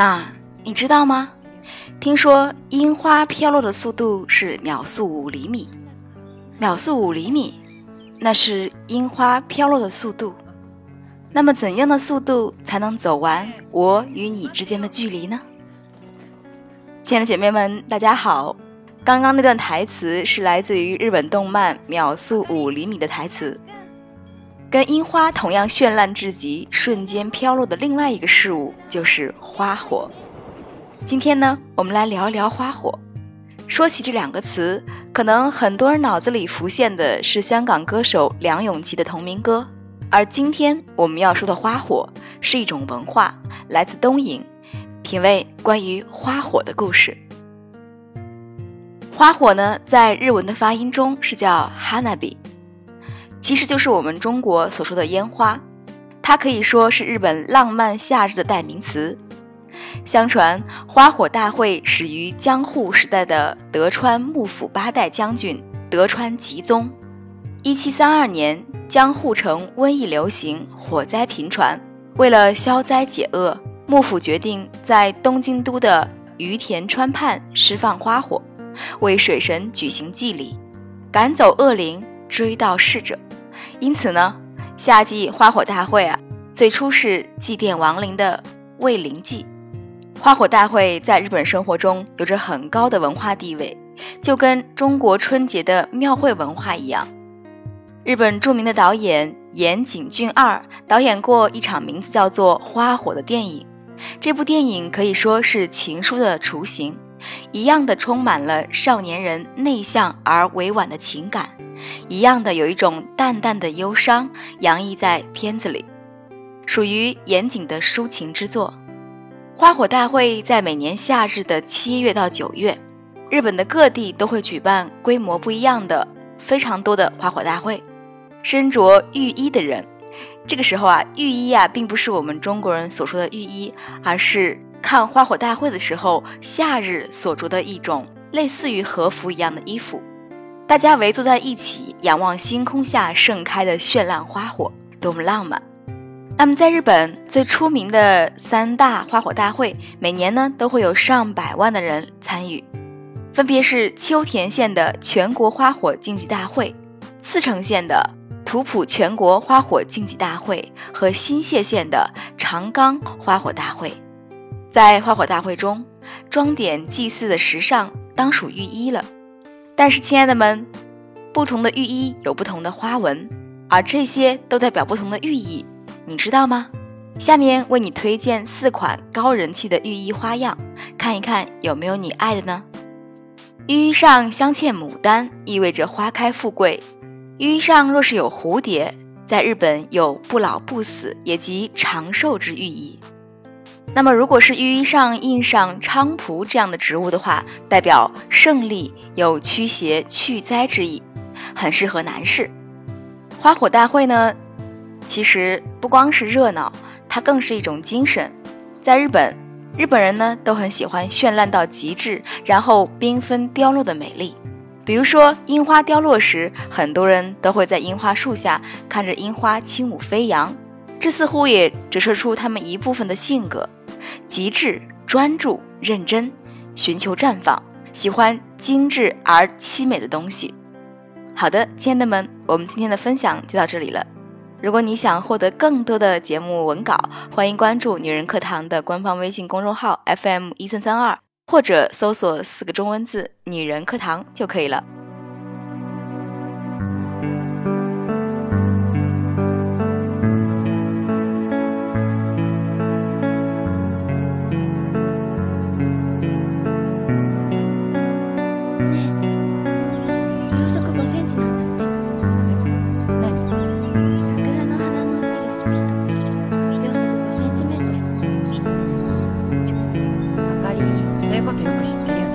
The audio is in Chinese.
那你知道吗？听说樱花飘落的速度是秒速五厘米，秒速五厘米，那是樱花飘落的速度。那么，怎样的速度才能走完我与你之间的距离呢？亲爱的姐妹们，大家好。刚刚那段台词是来自于日本动漫《秒速五厘米》的台词。跟樱花同样绚烂至极、瞬间飘落的另外一个事物就是花火。今天呢，我们来聊一聊花火。说起这两个词，可能很多人脑子里浮现的是香港歌手梁咏琪的同名歌。而今天我们要说的花火是一种文化，来自东瀛，品味关于花火的故事。花火呢，在日文的发音中是叫 hanabi，其实就是我们中国所说的烟花。它可以说是日本浪漫夏日的代名词。相传，花火大会始于江户时代的德川幕府八代将军德川吉宗。一七三二年，江户城瘟疫流行，火灾频传。为了消灾解厄，幕府决定在东京都的于田川畔释放花火，为水神举行祭礼，赶走恶灵，追悼逝者。因此呢，夏季花火大会啊，最初是祭奠亡灵的慰灵祭。花火大会在日本生活中有着很高的文化地位，就跟中国春节的庙会文化一样。日本著名的导演岩井俊二导演过一场名字叫做《花火》的电影，这部电影可以说是情书的雏形，一样的充满了少年人内向而委婉的情感，一样的有一种淡淡的忧伤洋溢在片子里，属于严谨的抒情之作。花火大会在每年夏日的七月到九月，日本的各地都会举办规模不一样的非常多的花火大会。身着浴衣的人，这个时候啊，浴衣啊并不是我们中国人所说的浴衣，而是看花火大会的时候夏日所着的一种类似于和服一样的衣服。大家围坐在一起，仰望星空下盛开的绚烂花火，多么浪漫！那么，在日本最出名的三大花火大会，每年呢都会有上百万的人参与，分别是秋田县的全国花火竞技大会、茨城县的土浦全国花火竞技大会和新泻县的长冈花火大会。在花火大会中，装点祭祀的时尚当属浴衣了。但是，亲爱的们，不同的浴衣有不同的花纹，而这些都代表不同的寓意。你知道吗？下面为你推荐四款高人气的浴衣花样，看一看有没有你爱的呢？浴衣上镶嵌牡丹，意味着花开富贵。浴衣上若是有蝴蝶，在日本有不老不死，也即长寿之寓意。那么，如果是浴衣上印上菖蒲这样的植物的话，代表胜利，有驱邪去灾之意，很适合男士。花火大会呢？其实不光是热闹，它更是一种精神。在日本，日本人呢都很喜欢绚烂到极致，然后缤纷凋落的美丽。比如说樱花凋落时，很多人都会在樱花树下看着樱花轻舞飞扬，这似乎也折射出他们一部分的性格：极致、专注、认真，寻求绽放，喜欢精致而凄美的东西。好的，亲爱的们，我们今天的分享就到这里了。如果你想获得更多的节目文稿，欢迎关注女人课堂的官方微信公众号 FM 一三三二，或者搜索四个中文字“女人课堂”就可以了。ことよく知ってる。よね